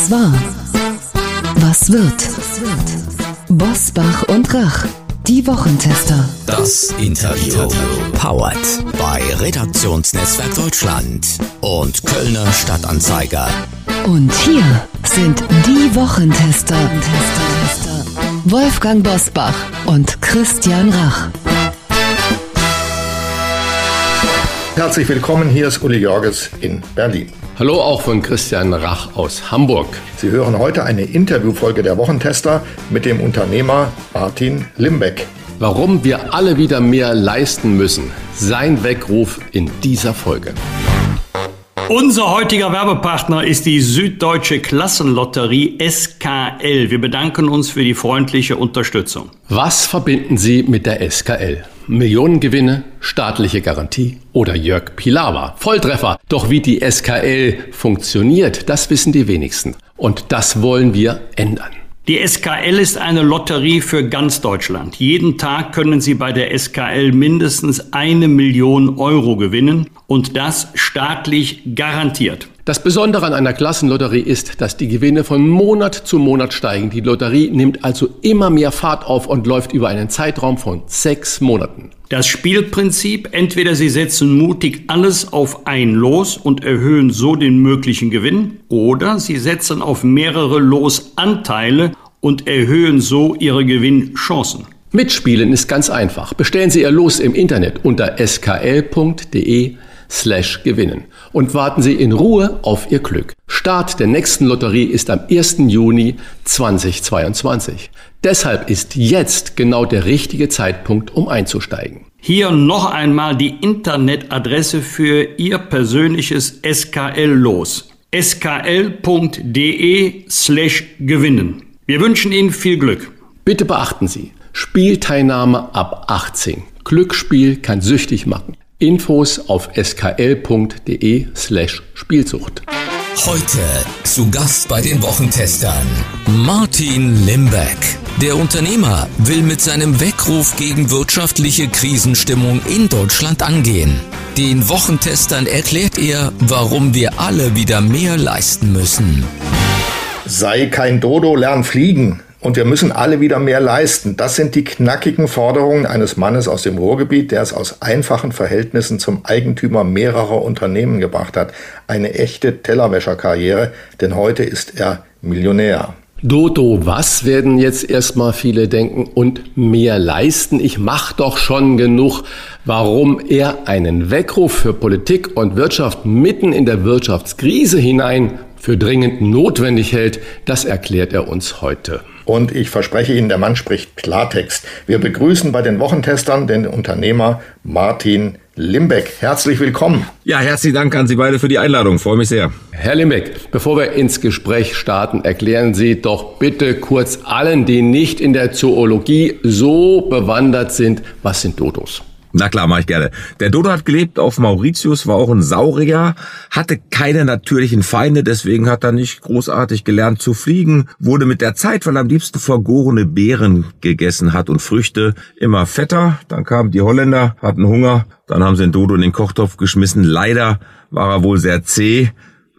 Was war? Was wird? Bosbach und Rach, die Wochentester. Das Interview. Powered bei Redaktionsnetzwerk Deutschland und Kölner Stadtanzeiger. Und hier sind die Wochentester. Wolfgang Bosbach und Christian Rach. Herzlich willkommen, hier ist Uli Jorges in Berlin. Hallo auch von Christian Rach aus Hamburg. Sie hören heute eine Interviewfolge der Wochentester mit dem Unternehmer Martin Limbeck. Warum wir alle wieder mehr leisten müssen. Sein Weckruf in dieser Folge. Unser heutiger Werbepartner ist die Süddeutsche Klassenlotterie SKL. Wir bedanken uns für die freundliche Unterstützung. Was verbinden Sie mit der SKL? Millionengewinne, staatliche Garantie oder Jörg Pilawa. Volltreffer. Doch wie die SKL funktioniert, das wissen die wenigsten. Und das wollen wir ändern. Die SKL ist eine Lotterie für ganz Deutschland. Jeden Tag können Sie bei der SKL mindestens eine Million Euro gewinnen und das staatlich garantiert. Das Besondere an einer Klassenlotterie ist, dass die Gewinne von Monat zu Monat steigen. Die Lotterie nimmt also immer mehr Fahrt auf und läuft über einen Zeitraum von sechs Monaten. Das Spielprinzip, entweder Sie setzen mutig alles auf ein Los und erhöhen so den möglichen Gewinn, oder Sie setzen auf mehrere Losanteile und erhöhen so Ihre Gewinnchancen. Mitspielen ist ganz einfach. Bestellen Sie Ihr Los im Internet unter skl.de slash gewinnen und warten Sie in Ruhe auf Ihr Glück. Start der nächsten Lotterie ist am 1. Juni 2022. Deshalb ist jetzt genau der richtige Zeitpunkt, um einzusteigen. Hier noch einmal die Internetadresse für Ihr persönliches SKL-Los. skl.de slash gewinnen. Wir wünschen Ihnen viel Glück. Bitte beachten Sie, Spielteilnahme ab 18. Glücksspiel kann süchtig machen. Infos auf skl.de slash Spielsucht. Heute zu Gast bei den Wochentestern Martin Limbeck. Der Unternehmer will mit seinem Weckruf gegen wirtschaftliche Krisenstimmung in Deutschland angehen. Den Wochentestern erklärt er, warum wir alle wieder mehr leisten müssen. Sei kein Dodo, lern fliegen. Und wir müssen alle wieder mehr leisten. Das sind die knackigen Forderungen eines Mannes aus dem Ruhrgebiet, der es aus einfachen Verhältnissen zum Eigentümer mehrerer Unternehmen gebracht hat. Eine echte Tellerwäscherkarriere, denn heute ist er Millionär. Dodo, was werden jetzt erstmal viele denken und mehr leisten? Ich mach doch schon genug. Warum er einen Weckruf für Politik und Wirtschaft mitten in der Wirtschaftskrise hinein für dringend notwendig hält, das erklärt er uns heute. Und ich verspreche Ihnen, der Mann spricht Klartext. Wir begrüßen bei den Wochentestern den Unternehmer Martin Limbeck. Herzlich willkommen. Ja, herzlichen Dank an Sie beide für die Einladung. Freue mich sehr. Herr Limbeck, bevor wir ins Gespräch starten, erklären Sie doch bitte kurz allen, die nicht in der Zoologie so bewandert sind, was sind Dodos? Na klar, mache ich gerne. Der Dodo hat gelebt auf Mauritius, war auch ein Saurier, hatte keine natürlichen Feinde, deswegen hat er nicht großartig gelernt zu fliegen, wurde mit der Zeit, weil er am liebsten vergorene Beeren gegessen hat und Früchte, immer fetter. Dann kamen die Holländer, hatten Hunger, dann haben sie den Dodo in den Kochtopf geschmissen. Leider war er wohl sehr zäh,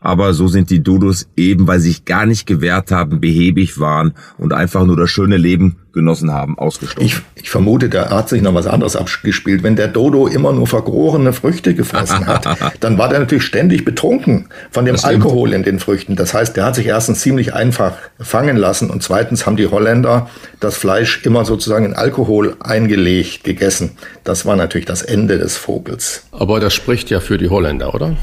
aber so sind die Dodos eben, weil sie sich gar nicht gewehrt haben, behäbig waren und einfach nur das schöne Leben genossen haben, ausgestorben. Ich, ich vermute, da hat sich noch was anderes abgespielt. Wenn der Dodo immer nur vergorene Früchte gefressen hat, dann war der natürlich ständig betrunken von dem Alkohol in den Früchten. Das heißt, der hat sich erstens ziemlich einfach fangen lassen und zweitens haben die Holländer das Fleisch immer sozusagen in Alkohol eingelegt gegessen. Das war natürlich das Ende des Vogels. Aber das spricht ja für die Holländer, oder?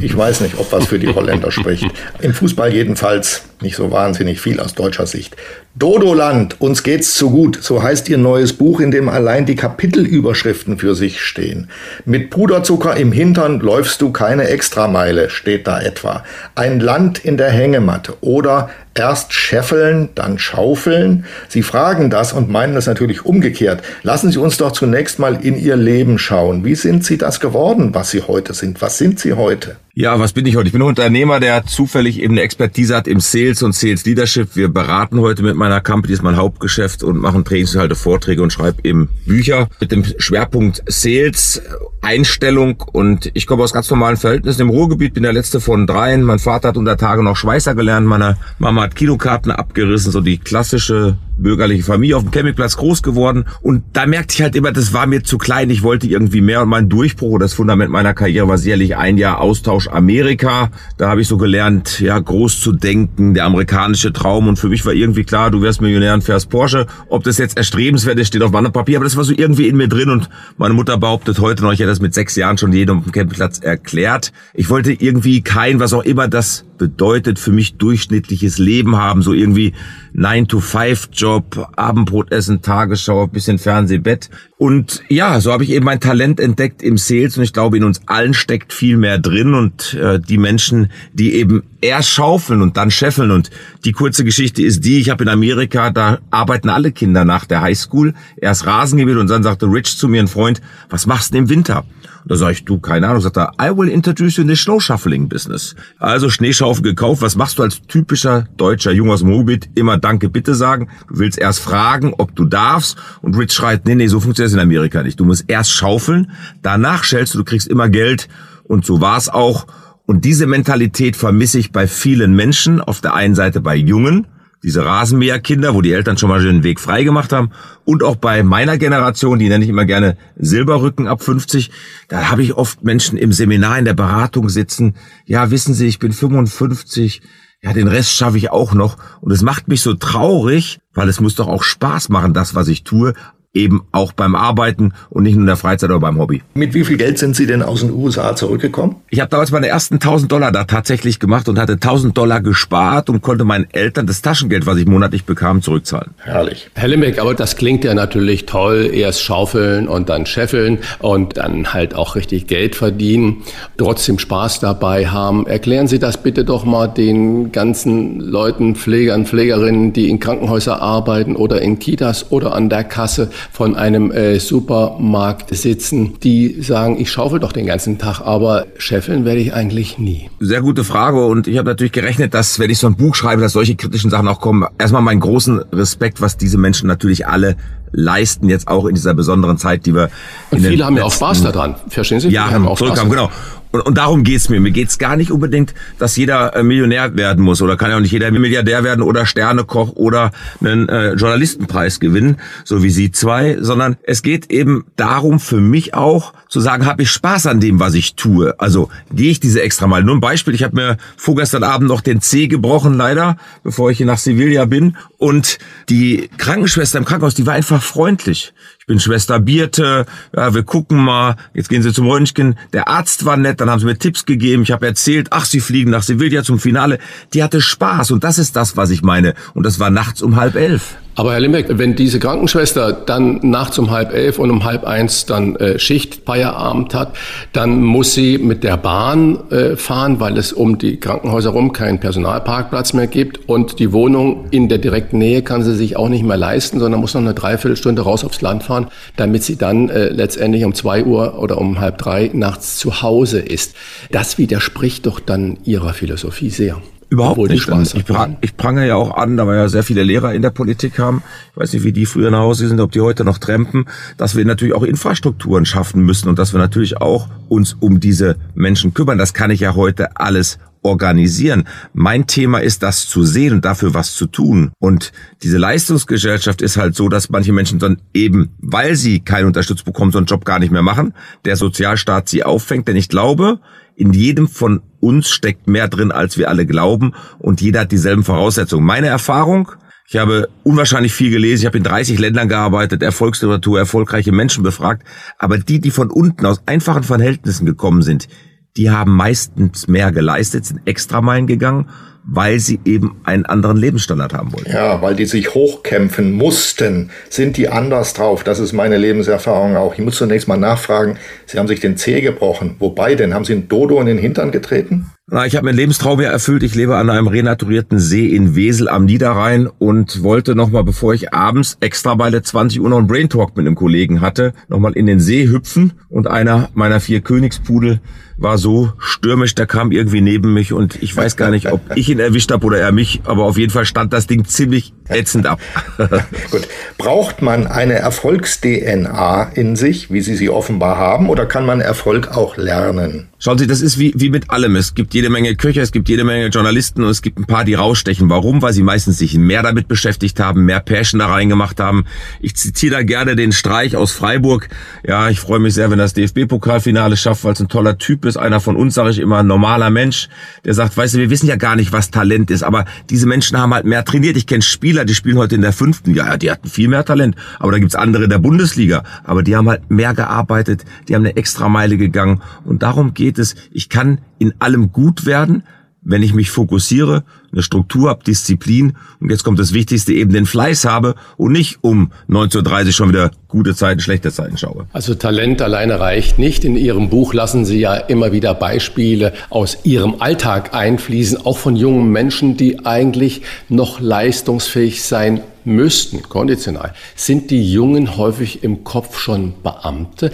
Ich weiß nicht, ob was für die Holländer spricht. Im Fußball jedenfalls nicht so wahnsinnig viel aus deutscher Sicht. Dodoland, uns geht's zu gut, so heißt ihr neues Buch, in dem allein die Kapitelüberschriften für sich stehen. Mit Puderzucker im Hintern läufst du keine Extrameile, steht da etwa. Ein Land in der Hängematte oder erst scheffeln, dann schaufeln. Sie fragen das und meinen es natürlich umgekehrt. Lassen Sie uns doch zunächst mal in Ihr Leben schauen. Wie sind Sie das geworden, was Sie heute sind? Was sind Sie heute? Ja, was bin ich heute? Ich bin ein Unternehmer, der zufällig eben eine Expertise hat im Sales und Sales Leadership. Wir beraten heute mit meiner Company, das ist mein Hauptgeschäft und machen Trainingsinhalte, Vorträge und schreibe eben Bücher mit dem Schwerpunkt Sales, Einstellung und ich komme aus ganz normalen Verhältnissen im Ruhrgebiet, bin der letzte von dreien. Mein Vater hat unter Tage noch Schweißer gelernt, meine Mama hat Kilokarten abgerissen, so die klassische bürgerliche Familie auf dem Campingplatz groß geworden und da merkte ich halt immer, das war mir zu klein, ich wollte irgendwie mehr und mein Durchbruch oder das Fundament meiner Karriere war sicherlich ein Jahr Austausch Amerika. Da habe ich so gelernt, ja, groß zu denken, der amerikanische Traum und für mich war irgendwie klar, du wirst Millionär und fährst Porsche. Ob das jetzt erstrebenswert ist, steht auf Wanderpapier, aber das war so irgendwie in mir drin und meine Mutter behauptet heute noch, ich hätte das mit sechs Jahren schon jedem auf dem Campingplatz erklärt. Ich wollte irgendwie kein, was auch immer das bedeutet für mich durchschnittliches Leben haben, so irgendwie 9-to-5-Job, Abendbrot essen, Tagesschau, bisschen Fernseh, Bett. Und ja, so habe ich eben mein Talent entdeckt im Sales und ich glaube, in uns allen steckt viel mehr drin und äh, die Menschen, die eben erst schaufeln und dann scheffeln und die kurze Geschichte ist die, ich habe in Amerika, da arbeiten alle Kinder nach der Highschool, erst Rasengebiet und dann sagte Rich zu mir, ein Freund, was machst du im Winter? Da sage ich, du, keine Ahnung, sagt er, I will introduce you in the Snow Shuffling Business. Also Schneeschaufel gekauft, was machst du als typischer deutscher Junge aus dem Ruhrgebiet? Immer Danke, bitte sagen. Du willst erst fragen, ob du darfst. Und Rich schreit, nee, nee, so funktioniert es in Amerika nicht. Du musst erst schaufeln, danach schellst du, du kriegst immer Geld. Und so war es auch. Und diese Mentalität vermisse ich bei vielen Menschen. Auf der einen Seite bei Jungen, diese Rasenmäherkinder, wo die Eltern schon mal den Weg frei gemacht haben. Und auch bei meiner Generation, die nenne ich immer gerne Silberrücken ab 50, da habe ich oft Menschen im Seminar in der Beratung sitzen. Ja, wissen Sie, ich bin 55. Ja, den Rest schaffe ich auch noch. Und es macht mich so traurig, weil es muss doch auch Spaß machen, das, was ich tue eben auch beim Arbeiten und nicht nur in der Freizeit oder beim Hobby. Mit wie viel Geld sind Sie denn aus den USA zurückgekommen? Ich habe damals meine ersten 1000 Dollar da tatsächlich gemacht und hatte 1000 Dollar gespart und konnte meinen Eltern das Taschengeld, was ich monatlich bekam, zurückzahlen. Herrlich. Herr Limbeck, aber das klingt ja natürlich toll. Erst schaufeln und dann scheffeln und dann halt auch richtig Geld verdienen, trotzdem Spaß dabei haben. Erklären Sie das bitte doch mal den ganzen Leuten, Pflegern, Pflegerinnen, die in Krankenhäusern arbeiten oder in Kitas oder an der Kasse von einem äh, Supermarkt sitzen, die sagen, ich schaufel doch den ganzen Tag, aber scheffeln werde ich eigentlich nie. Sehr gute Frage und ich habe natürlich gerechnet, dass wenn ich so ein Buch schreibe, dass solche kritischen Sachen auch kommen. Erstmal meinen großen Respekt, was diese Menschen natürlich alle leisten, jetzt auch in dieser besonderen Zeit, die wir... Und viele haben ja auch Spaß daran, verstehen Sie? Ja, haben auch Spaß genau. Und, und darum geht's mir. Mir geht's gar nicht unbedingt, dass jeder äh, Millionär werden muss oder kann ja auch nicht jeder Milliardär werden oder Sternekoch oder einen äh, Journalistenpreis gewinnen, so wie Sie zwei, sondern es geht eben darum für mich auch zu sagen, habe ich Spaß an dem, was ich tue. Also gehe ich diese extra mal. Nur ein Beispiel, ich habe mir vorgestern Abend noch den C gebrochen, leider, bevor ich hier nach Sevilla bin. Und die Krankenschwester im Krankenhaus, die war einfach freundlich. Ich bin Schwester Birte, ja, wir gucken mal, jetzt gehen sie zum Röntgen. Der Arzt war nett, dann haben sie mir Tipps gegeben, ich habe erzählt, ach, sie fliegen nach Sevilla zum Finale. Die hatte Spaß und das ist das, was ich meine. Und das war nachts um halb elf. Aber Herr Limbeck, wenn diese Krankenschwester dann nachts um halb elf und um halb eins dann äh, Schicht, Feierabend hat, dann muss sie mit der Bahn äh, fahren, weil es um die Krankenhäuser rum keinen Personalparkplatz mehr gibt und die Wohnung in der direkten Nähe kann sie sich auch nicht mehr leisten, sondern muss noch eine Dreiviertelstunde raus aufs Land fahren, damit sie dann äh, letztendlich um zwei Uhr oder um halb drei nachts zu Hause ist. Das widerspricht doch dann ihrer Philosophie sehr. Überhaupt Obwohl nicht. Ich, prang, ich prange ja auch an, da wir ja sehr viele Lehrer in der Politik haben. Ich weiß nicht, wie die früher nach Hause sind, ob die heute noch trampen, dass wir natürlich auch Infrastrukturen schaffen müssen und dass wir natürlich auch uns um diese Menschen kümmern. Das kann ich ja heute alles organisieren. Mein Thema ist, das zu sehen und dafür was zu tun. Und diese Leistungsgesellschaft ist halt so, dass manche Menschen dann eben, weil sie keine Unterstützung bekommen, so einen Job gar nicht mehr machen, der Sozialstaat sie auffängt. Denn ich glaube, in jedem von uns steckt mehr drin, als wir alle glauben. Und jeder hat dieselben Voraussetzungen. Meine Erfahrung, ich habe unwahrscheinlich viel gelesen, ich habe in 30 Ländern gearbeitet, Erfolgsliteratur, erfolgreiche Menschen befragt, aber die, die von unten aus einfachen Verhältnissen gekommen sind, die haben meistens mehr geleistet, sind extra Meilen gegangen weil sie eben einen anderen Lebensstandard haben wollten. Ja, weil die sich hochkämpfen mussten, sind die anders drauf. Das ist meine Lebenserfahrung auch. Ich muss zunächst mal nachfragen, Sie haben sich den Zeh gebrochen. Wobei denn? Haben Sie einen Dodo in den Hintern getreten? Na, ich habe meinen Lebenstraum ja erfüllt. Ich lebe an einem renaturierten See in Wesel am Niederrhein und wollte nochmal, bevor ich abends extra bei der 20 Uhr noch einen Brain Talk mit einem Kollegen hatte, nochmal in den See hüpfen und einer meiner vier Königspudel war so stürmisch, der kam irgendwie neben mich und ich weiß gar nicht, ob ich ihn erwischt habe oder er mich, aber auf jeden Fall stand das Ding ziemlich ätzend ab. Gut. Braucht man eine Erfolgs-DNA in sich, wie Sie sie offenbar haben, oder kann man Erfolg auch lernen? Schauen Sie, das ist wie, wie mit allem. Es gibt jede Menge Köcher, es gibt jede Menge Journalisten und es gibt ein paar, die rausstechen. Warum? Weil sie meistens sich mehr damit beschäftigt haben, mehr Passion da reingemacht haben. Ich zitiere da gerne den Streich aus Freiburg. Ja, ich freue mich sehr, wenn das DFB-Pokalfinale schafft, weil es ein toller Typ ist. Einer von uns, sage ich immer, ein normaler Mensch, der sagt, weißt du, wir wissen ja gar nicht, was Talent ist, aber diese Menschen haben halt mehr trainiert. Ich kenne Spieler, die spielen heute in der fünften. Ja, die hatten viel mehr Talent. Aber da gibt's andere in der Bundesliga. Aber die haben halt mehr gearbeitet, die haben eine extra Meile gegangen. Und darum geht es. Ich kann in allem gut werden, wenn ich mich fokussiere, eine Struktur habe, Disziplin und jetzt kommt das Wichtigste, eben den Fleiß habe und nicht um 19.30 Uhr schon wieder gute Zeiten, schlechte Zeiten schaue. Also Talent alleine reicht nicht. In Ihrem Buch lassen Sie ja immer wieder Beispiele aus Ihrem Alltag einfließen, auch von jungen Menschen, die eigentlich noch leistungsfähig sein müssten, konditional, sind die Jungen häufig im Kopf schon Beamte?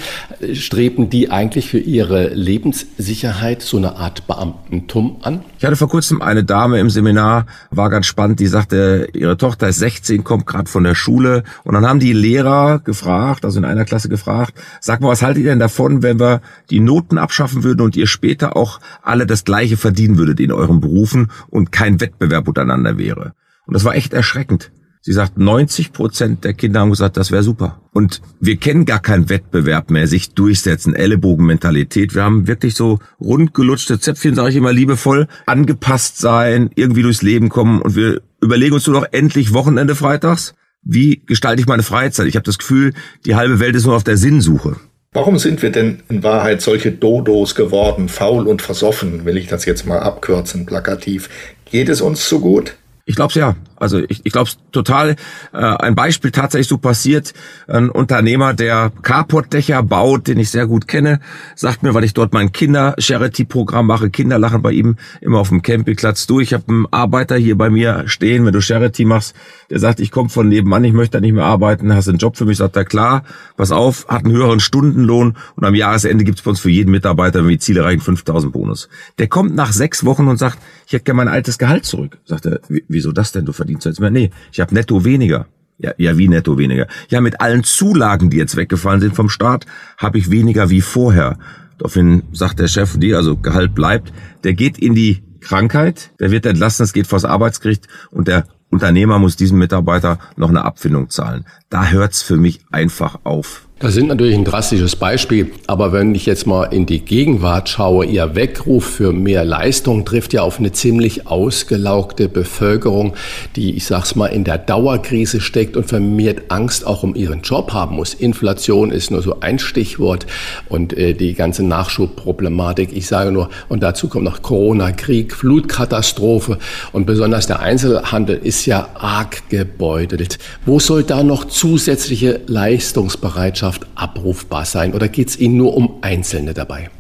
Streben die eigentlich für ihre Lebenssicherheit so eine Art Beamtentum an? Ich hatte vor kurzem eine Dame im Seminar, war ganz spannend, die sagte, ihre Tochter ist 16, kommt gerade von der Schule und dann haben die Lehrer gefragt, also in einer Klasse gefragt, sag mal, was haltet ihr denn davon, wenn wir die Noten abschaffen würden und ihr später auch alle das gleiche verdienen würdet in euren Berufen und kein Wettbewerb untereinander wäre? Und das war echt erschreckend. Sie sagt, 90 Prozent der Kinder haben gesagt, das wäre super. Und wir kennen gar keinen Wettbewerb mehr, sich durchsetzen, Ellenbogenmentalität. Wir haben wirklich so rundgelutschte Zäpfchen, sage ich immer liebevoll, angepasst sein, irgendwie durchs Leben kommen. Und wir überlegen uns nur noch endlich Wochenende freitags. Wie gestalte ich meine Freizeit? Ich habe das Gefühl, die halbe Welt ist nur auf der Sinnsuche. Warum sind wir denn in Wahrheit solche Dodos geworden, faul und versoffen, will ich das jetzt mal abkürzen, plakativ? Geht es uns so gut? Ich glaube ja. Also ich, ich glaube es total. Äh, ein Beispiel tatsächlich so passiert. Ein Unternehmer, der Carportdächer baut, den ich sehr gut kenne, sagt mir, weil ich dort mein Kinder-Charity-Programm mache, Kinder lachen bei ihm immer auf dem Campingplatz durch. Ich habe einen Arbeiter hier bei mir stehen, wenn du Charity machst, der sagt, ich komme von nebenan, ich möchte da nicht mehr arbeiten, hast einen Job für mich, sagt er, klar, pass auf, hat einen höheren Stundenlohn und am Jahresende gibt's bei uns für jeden Mitarbeiter, wenn wir Ziele erreichen, 5000 Bonus. Der kommt nach sechs Wochen und sagt, ich hätte gerne mein altes Gehalt zurück. Sagt er, wieso das denn? Du verdienst mehr? Nee, ich habe netto weniger. Ja, ja, wie netto weniger? Ja, mit allen Zulagen, die jetzt weggefallen sind vom Staat, habe ich weniger wie vorher. Daraufhin sagt der Chef, die, also Gehalt bleibt, der geht in die Krankheit, der wird entlassen, es geht vors Arbeitsgericht und der Unternehmer muss diesem Mitarbeiter noch eine Abfindung zahlen. Da hört's für mich einfach auf. Das sind natürlich ein drastisches Beispiel, aber wenn ich jetzt mal in die Gegenwart schaue, Ihr Weckruf für mehr Leistung trifft ja auf eine ziemlich ausgelaugte Bevölkerung, die, ich sag's mal, in der Dauerkrise steckt und vermehrt Angst auch um ihren Job haben muss. Inflation ist nur so ein Stichwort und äh, die ganze Nachschubproblematik. Ich sage nur, und dazu kommt noch Corona, Krieg, Flutkatastrophe und besonders der Einzelhandel ist ja arg gebeutelt. Wo soll da noch zusätzliche Leistungsbereitschaft Gesellschaft abrufbar sein oder geht es Ihnen nur um Einzelne dabei?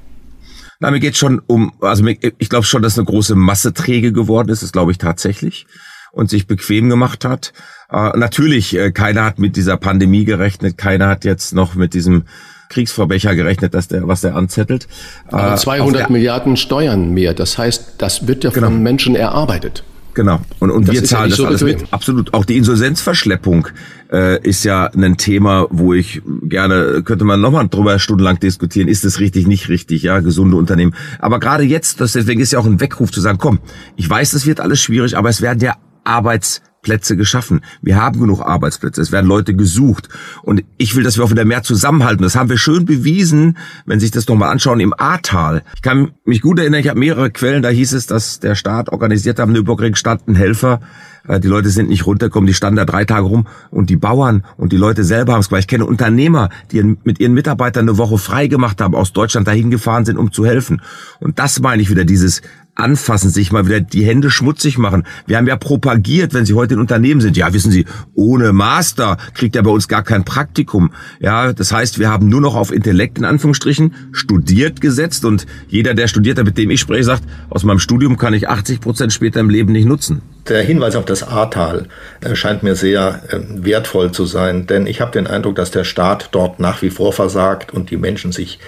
Na, mir geht schon um, also ich glaube schon, dass eine große Masse träge geworden ist, das glaube ich tatsächlich und sich bequem gemacht hat. Äh, natürlich, äh, keiner hat mit dieser Pandemie gerechnet, keiner hat jetzt noch mit diesem Kriegsverbrecher gerechnet, dass der, was der anzettelt. Aber 200 äh, Milliarden Steuern mehr, das heißt, das wird ja genau. von Menschen erarbeitet. Genau. Und, und wir zahlen ja das so alles mit. Absolut. Auch die Insolvenzverschleppung äh, ist ja ein Thema, wo ich gerne, könnte man nochmal drüber stundenlang diskutieren, ist es richtig, nicht richtig, ja, gesunde Unternehmen. Aber gerade jetzt, deswegen ist ja auch ein Weckruf zu sagen, komm, ich weiß, das wird alles schwierig, aber es werden ja Arbeits Plätze geschaffen. Wir haben genug Arbeitsplätze. Es werden Leute gesucht. Und ich will, dass wir auch wieder mehr zusammenhalten. Das haben wir schön bewiesen, wenn Sie sich das nochmal anschauen, im Ahrtal. Ich kann mich gut erinnern, ich habe mehrere Quellen, da hieß es, dass der Staat organisiert am Nürburgring standen Helfer. Äh, die Leute sind nicht runtergekommen, die standen da drei Tage rum und die Bauern und die Leute selber haben es gemacht. Ich kenne Unternehmer, die mit ihren Mitarbeitern eine Woche frei gemacht haben, aus Deutschland dahin gefahren sind, um zu helfen. Und das meine ich wieder, dieses anfassen, sich mal wieder die Hände schmutzig machen. Wir haben ja propagiert, wenn Sie heute in Unternehmen sind, ja, wissen Sie, ohne Master kriegt er bei uns gar kein Praktikum. Ja, das heißt, wir haben nur noch auf Intellekt in Anführungsstrichen studiert gesetzt und jeder, der studiert hat, mit dem ich spreche, sagt, aus meinem Studium kann ich 80 Prozent später im Leben nicht nutzen. Der Hinweis auf das Ahrtal äh, scheint mir sehr äh, wertvoll zu sein, denn ich habe den Eindruck, dass der Staat dort nach wie vor versagt und die Menschen sich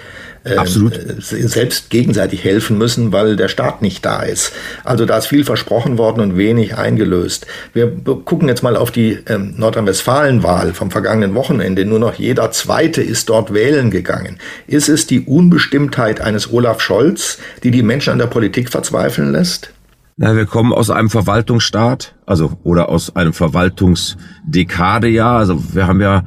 Absolut. selbst gegenseitig helfen müssen, weil der Staat nicht da ist. Also da ist viel versprochen worden und wenig eingelöst. Wir gucken jetzt mal auf die ähm, Nordrhein-Westfalen-Wahl vom vergangenen Wochenende. Nur noch jeder Zweite ist dort wählen gegangen. Ist es die Unbestimmtheit eines Olaf Scholz, die die Menschen an der Politik verzweifeln lässt? Na, wir kommen aus einem Verwaltungsstaat, also oder aus einem Verwaltungsdekadejahr. Also wir haben ja,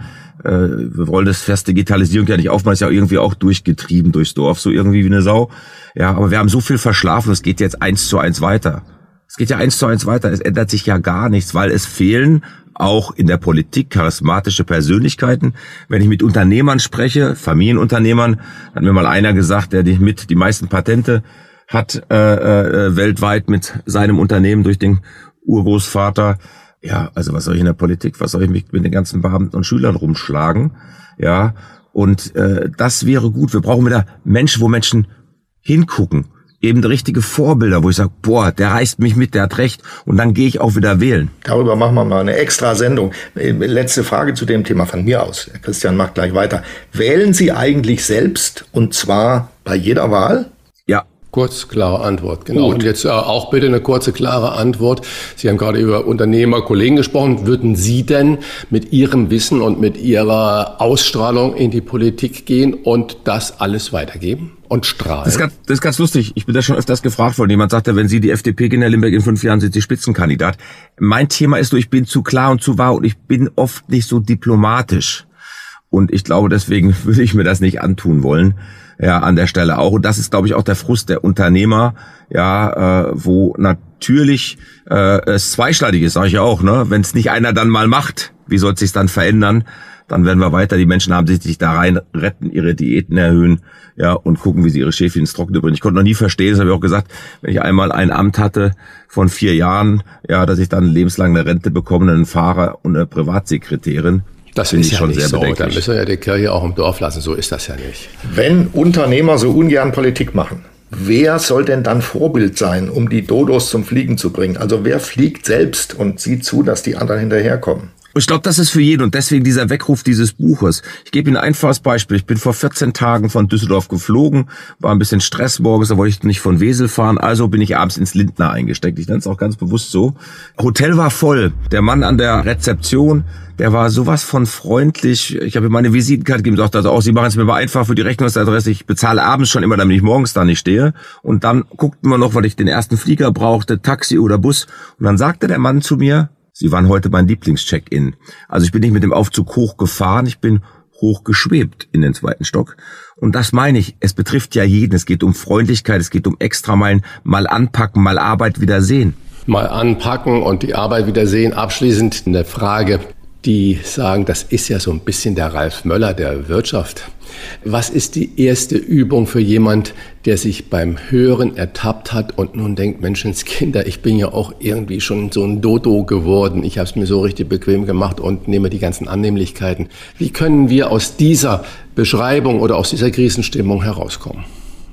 äh, wir wollen das Fest Digitalisierung ja nicht aufmachen, ist ja irgendwie auch durchgetrieben durchs Dorf, so irgendwie wie eine Sau. Ja, aber wir haben so viel verschlafen, es geht jetzt eins zu eins weiter. Es geht ja eins zu eins weiter, es ändert sich ja gar nichts, weil es fehlen auch in der Politik charismatische Persönlichkeiten. Wenn ich mit Unternehmern spreche, Familienunternehmern, hat mir mal einer gesagt, der mit die meisten Patente hat äh, äh, weltweit mit seinem Unternehmen durch den Urgroßvater. Ja, also was soll ich in der Politik, was soll ich mich mit den ganzen Beamten und Schülern rumschlagen? Ja, und äh, das wäre gut. Wir brauchen wieder Menschen, wo Menschen hingucken. Eben richtige Vorbilder, wo ich sage, boah, der reißt mich mit, der hat recht. Und dann gehe ich auch wieder wählen. Darüber machen wir mal eine extra Sendung. Letzte Frage zu dem Thema von mir aus. Christian macht gleich weiter. Wählen Sie eigentlich selbst und zwar bei jeder Wahl? Kurz, klare Antwort, genau. Gut. Und jetzt äh, auch bitte eine kurze, klare Antwort. Sie haben gerade über Unternehmer, Kollegen gesprochen. Würden Sie denn mit Ihrem Wissen und mit Ihrer Ausstrahlung in die Politik gehen und das alles weitergeben? Und strahlen. Das ist, ganz, das ist ganz lustig. Ich bin da schon öfters gefragt worden. Jemand sagte, wenn Sie die FDP gehen, Herr Limberg, in fünf Jahren sind Sie Spitzenkandidat. Mein Thema ist so, ich bin zu klar und zu wahr und ich bin oft nicht so diplomatisch. Und ich glaube, deswegen würde ich mir das nicht antun wollen ja, an der Stelle auch. Und das ist, glaube ich, auch der Frust der Unternehmer, ja, äh, wo natürlich äh, es zweischneidig ist, sage ich auch, ne? Wenn es nicht einer dann mal macht, wie soll es sich dann verändern? Dann werden wir weiter. Die Menschen haben sich da rein retten, ihre Diäten erhöhen, ja, und gucken, wie sie ihre Schäfchen ins Trockene bringen. Ich konnte noch nie verstehen, das habe ich auch gesagt, wenn ich einmal ein Amt hatte von vier Jahren, ja, dass ich dann lebenslang eine Rente bekomme, einen Fahrer und eine Privatsekretärin. Das ist ja schon nicht sehr so. Bedenklich. Dann müssen wir ja die Kirche auch im Dorf lassen. So ist das ja nicht. Wenn Unternehmer so ungern Politik machen, wer soll denn dann Vorbild sein, um die Dodos zum Fliegen zu bringen? Also wer fliegt selbst und sieht zu, dass die anderen hinterherkommen? Ich glaube, das ist für jeden und deswegen dieser Weckruf dieses Buches. Ich gebe Ihnen ein einfaches Beispiel. Ich bin vor 14 Tagen von Düsseldorf geflogen, war ein bisschen Stress morgens, da wollte ich nicht von Wesel fahren, also bin ich abends ins Lindner eingesteckt. Ich nenne es auch ganz bewusst so. Hotel war voll. Der Mann an der Rezeption, der war sowas von freundlich. Ich habe ihm meine Visitenkarte gegeben, sagte also auch, Sie machen es mir mal einfach für die Rechnungsadresse. Ich bezahle abends schon immer, damit ich morgens da nicht stehe. Und dann guckten wir noch, weil ich den ersten Flieger brauchte, Taxi oder Bus. Und dann sagte der Mann zu mir, Sie waren heute mein Lieblingscheck-in. Also ich bin nicht mit dem Aufzug hoch gefahren, ich bin hoch geschwebt in den zweiten Stock. Und das meine ich, es betrifft ja jeden. Es geht um Freundlichkeit, es geht um Extrameilen, mal anpacken, mal Arbeit wieder sehen. Mal anpacken und die Arbeit wieder sehen. Abschließend eine Frage, die sagen, das ist ja so ein bisschen der Ralf Möller der Wirtschaft. Was ist die erste Übung für jemand, der sich beim Hören ertappt hat und nun denkt, Menschenskinder, ich bin ja auch irgendwie schon so ein Dodo geworden. Ich habe es mir so richtig bequem gemacht und nehme die ganzen Annehmlichkeiten. Wie können wir aus dieser Beschreibung oder aus dieser Krisenstimmung herauskommen?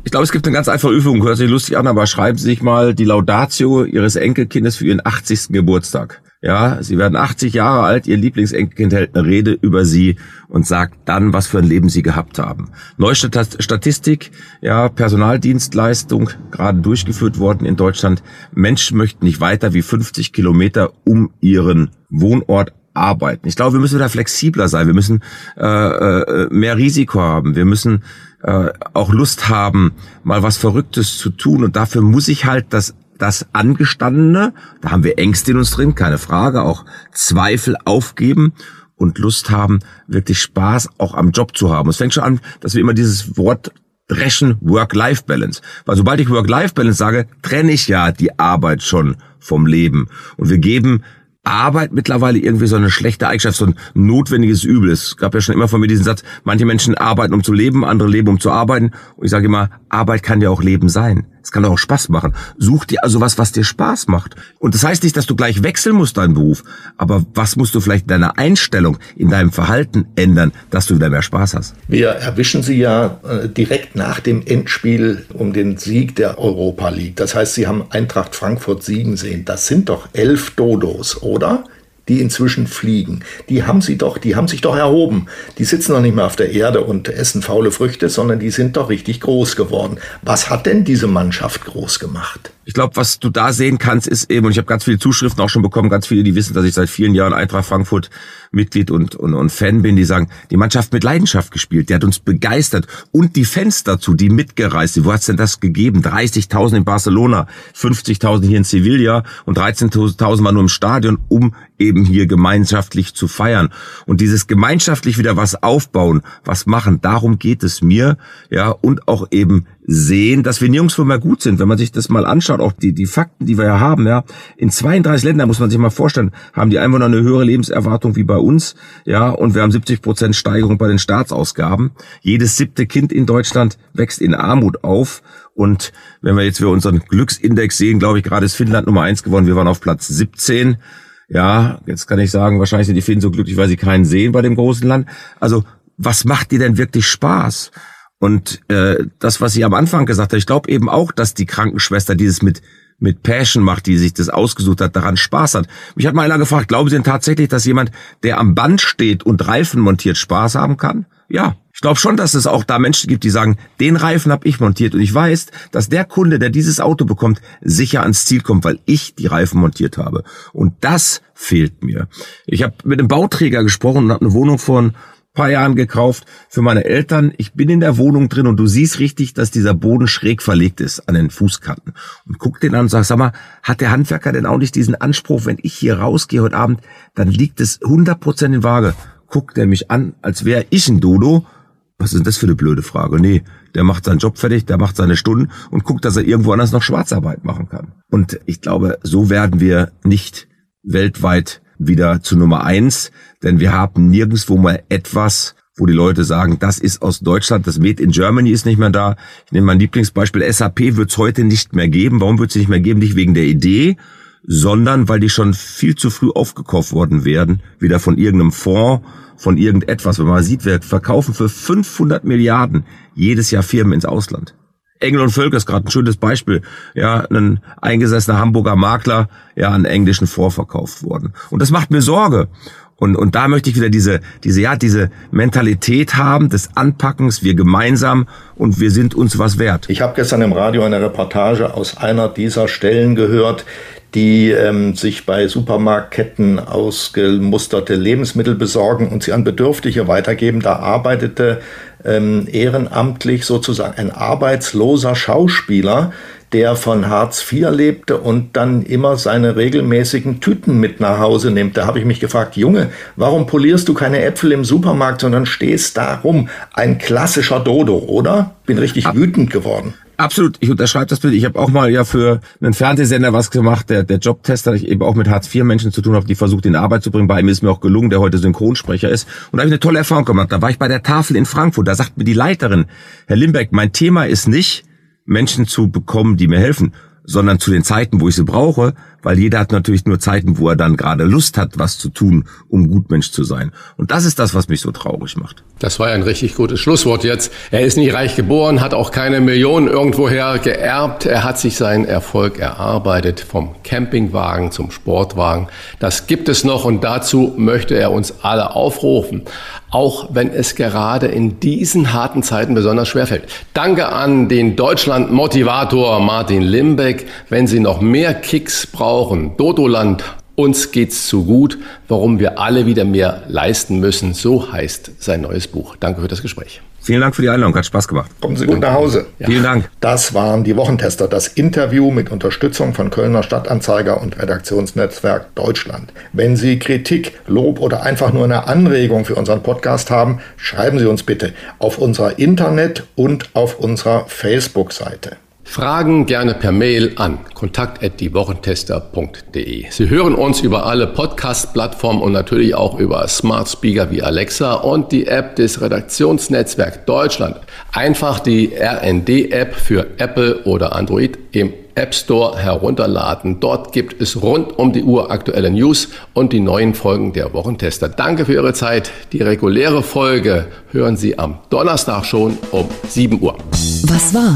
Ich glaube, es gibt eine ganz einfache Übung, hört sich lustig an, aber schreiben Sie sich mal die Laudatio Ihres Enkelkindes für Ihren 80. Geburtstag. Ja, Sie werden 80 Jahre alt, Ihr Lieblingsenkelkind hält eine Rede über Sie und sagt dann, was für ein Leben Sie gehabt haben. Neueste Statistik, ja, Personaldienstleistung, gerade durchgeführt worden in Deutschland. Menschen möchten nicht weiter wie 50 Kilometer um ihren Wohnort arbeiten. Ich glaube, wir müssen wieder flexibler sein. Wir müssen äh, äh, mehr Risiko haben. Wir müssen äh, auch Lust haben, mal was Verrücktes zu tun. Und dafür muss ich halt das das Angestandene, da haben wir Ängste in uns drin, keine Frage, auch Zweifel aufgeben und Lust haben, wirklich Spaß auch am Job zu haben. Es fängt schon an, dass wir immer dieses Wort dreschen Work-Life-Balance. Weil sobald ich Work-Life-Balance sage, trenne ich ja die Arbeit schon vom Leben. Und wir geben Arbeit mittlerweile irgendwie so eine schlechte Eigenschaft, so ein notwendiges Übel. Es gab ja schon immer von mir diesen Satz, manche Menschen arbeiten, um zu leben, andere leben, um zu arbeiten. Und ich sage immer, Arbeit kann ja auch Leben sein. Es kann doch auch Spaß machen. Such dir also was, was dir Spaß macht. Und das heißt nicht, dass du gleich wechseln musst, deinen Beruf. Aber was musst du vielleicht in deiner Einstellung, in deinem Verhalten ändern, dass du wieder mehr Spaß hast? Wir erwischen Sie ja äh, direkt nach dem Endspiel um den Sieg der Europa League. Das heißt, Sie haben Eintracht Frankfurt siegen sehen. Das sind doch elf Dodos, oder? Die inzwischen fliegen, die haben sie doch, die haben sich doch erhoben. Die sitzen doch nicht mehr auf der Erde und essen faule Früchte, sondern die sind doch richtig groß geworden. Was hat denn diese Mannschaft groß gemacht? Ich glaube, was du da sehen kannst, ist eben, und ich habe ganz viele Zuschriften auch schon bekommen, ganz viele, die wissen, dass ich seit vielen Jahren Eintracht Frankfurt Mitglied und, und, und Fan bin, die sagen, die Mannschaft mit Leidenschaft gespielt, die hat uns begeistert. Und die Fans dazu, die mitgereist sind. Wo hat's denn das gegeben? 30.000 in Barcelona, 50.000 hier in Sevilla und 13.000 waren nur im Stadion, um eben hier gemeinschaftlich zu feiern. Und dieses gemeinschaftlich wieder was aufbauen, was machen, darum geht es mir, ja, und auch eben sehen, dass wir nirgendwo mehr gut sind. Wenn man sich das mal anschaut, auch die, die Fakten, die wir ja haben, ja, in 32 Ländern muss man sich mal vorstellen, haben die Einwohner eine höhere Lebenserwartung wie bei uns, ja, und wir haben 70 Prozent Steigerung bei den Staatsausgaben. Jedes siebte Kind in Deutschland wächst in Armut auf. Und wenn wir jetzt für unseren Glücksindex sehen, glaube ich, gerade ist Finnland Nummer eins geworden. Wir waren auf Platz 17. Ja, jetzt kann ich sagen, wahrscheinlich sind die Finnen so glücklich, weil sie keinen sehen bei dem großen Land. Also, was macht dir denn wirklich Spaß? Und äh, das, was sie am Anfang gesagt hat, ich glaube eben auch, dass die Krankenschwester dieses mit mit Passion macht, die sich das ausgesucht hat, daran Spaß hat. Mich hat mal einer gefragt, glauben Sie denn tatsächlich, dass jemand, der am Band steht und Reifen montiert, Spaß haben kann? Ja, ich glaube schon, dass es auch da Menschen gibt, die sagen, den Reifen habe ich montiert und ich weiß, dass der Kunde, der dieses Auto bekommt, sicher ans Ziel kommt, weil ich die Reifen montiert habe. Und das fehlt mir. Ich habe mit einem Bauträger gesprochen und habe eine Wohnung von paar Jahren gekauft für meine Eltern. Ich bin in der Wohnung drin und du siehst richtig, dass dieser Boden schräg verlegt ist an den Fußkanten. Und guck den an und sag, sag mal, hat der Handwerker denn auch nicht diesen Anspruch, wenn ich hier rausgehe heute Abend, dann liegt es 100% in Waage. Guckt er mich an, als wäre ich ein Dodo. Was ist denn das für eine blöde Frage? Nee, der macht seinen Job fertig, der macht seine Stunden und guckt, dass er irgendwo anders noch Schwarzarbeit machen kann. Und ich glaube, so werden wir nicht weltweit wieder zu Nummer eins, denn wir haben nirgendswo mal etwas, wo die Leute sagen, das ist aus Deutschland, das Made in Germany ist nicht mehr da. Ich nehme mein Lieblingsbeispiel, SAP wird es heute nicht mehr geben. Warum wird es nicht mehr geben? Nicht wegen der Idee, sondern weil die schon viel zu früh aufgekauft worden werden, wieder von irgendeinem Fonds, von irgendetwas. Wenn man sieht, wir verkaufen für 500 Milliarden jedes Jahr Firmen ins Ausland. Engel und Völker ist gerade ein schönes Beispiel. Ja, ein eingesessener Hamburger Makler, ja, an englischen vorverkauft worden. Und das macht mir Sorge. Und, und da möchte ich wieder diese, diese, ja, diese Mentalität haben des Anpackens, wir gemeinsam und wir sind uns was wert. Ich habe gestern im Radio eine Reportage aus einer dieser Stellen gehört, die ähm, sich bei Supermarktketten ausgemusterte Lebensmittel besorgen und sie an Bedürftige weitergeben. Da arbeitete ähm, ehrenamtlich sozusagen ein arbeitsloser Schauspieler, der von Hartz IV lebte und dann immer seine regelmäßigen Tüten mit nach Hause nimmt. Da habe ich mich gefragt, Junge, warum polierst du keine Äpfel im Supermarkt, sondern stehst da rum? Ein klassischer Dodo, oder? Bin richtig wütend geworden. Absolut, ich unterschreibe das bitte. Ich habe auch mal ja für einen Fernsehsender was gemacht, der, der Jobtester, ich eben auch mit Hartz-IV-Menschen zu tun habe, die versucht, in Arbeit zu bringen. Bei ihm ist mir auch gelungen, der heute Synchronsprecher ist. Und da habe ich eine tolle Erfahrung gemacht. Da war ich bei der Tafel in Frankfurt. Da sagt mir die Leiterin, Herr Limbeck, mein Thema ist nicht, Menschen zu bekommen, die mir helfen, sondern zu den Zeiten, wo ich sie brauche, weil jeder hat natürlich nur Zeiten, wo er dann gerade Lust hat, was zu tun, um Gutmensch zu sein. Und das ist das, was mich so traurig macht. Das war ein richtig gutes Schlusswort jetzt. Er ist nicht reich geboren, hat auch keine Millionen irgendwoher geerbt. Er hat sich seinen Erfolg erarbeitet, vom Campingwagen zum Sportwagen. Das gibt es noch und dazu möchte er uns alle aufrufen. Auch wenn es gerade in diesen harten Zeiten besonders schwerfällt. Danke an den Deutschland-Motivator Martin Limbeck. Wenn Sie noch mehr Kicks brauchen, brauchen. Dodoland, uns geht's zu gut, warum wir alle wieder mehr leisten müssen. So heißt sein neues Buch. Danke für das Gespräch. Vielen Dank für die Einladung, hat Spaß gemacht. Kommen Sie gut nach Hause. Ja. Vielen Dank. Das waren die Wochentester, das Interview mit Unterstützung von Kölner Stadtanzeiger und Redaktionsnetzwerk Deutschland. Wenn Sie Kritik, Lob oder einfach nur eine Anregung für unseren Podcast haben, schreiben Sie uns bitte auf unserer Internet- und auf unserer Facebook-Seite. Fragen gerne per Mail an kontakt@diewochentester.de. Sie hören uns über alle Podcast-Plattformen und natürlich auch über Smart Speaker wie Alexa und die App des Redaktionsnetzwerk Deutschland. Einfach die RND-App für Apple oder Android im App Store herunterladen. Dort gibt es rund um die Uhr aktuelle News und die neuen Folgen der Wochentester. Danke für Ihre Zeit. Die reguläre Folge hören Sie am Donnerstag schon um 7 Uhr. Was war?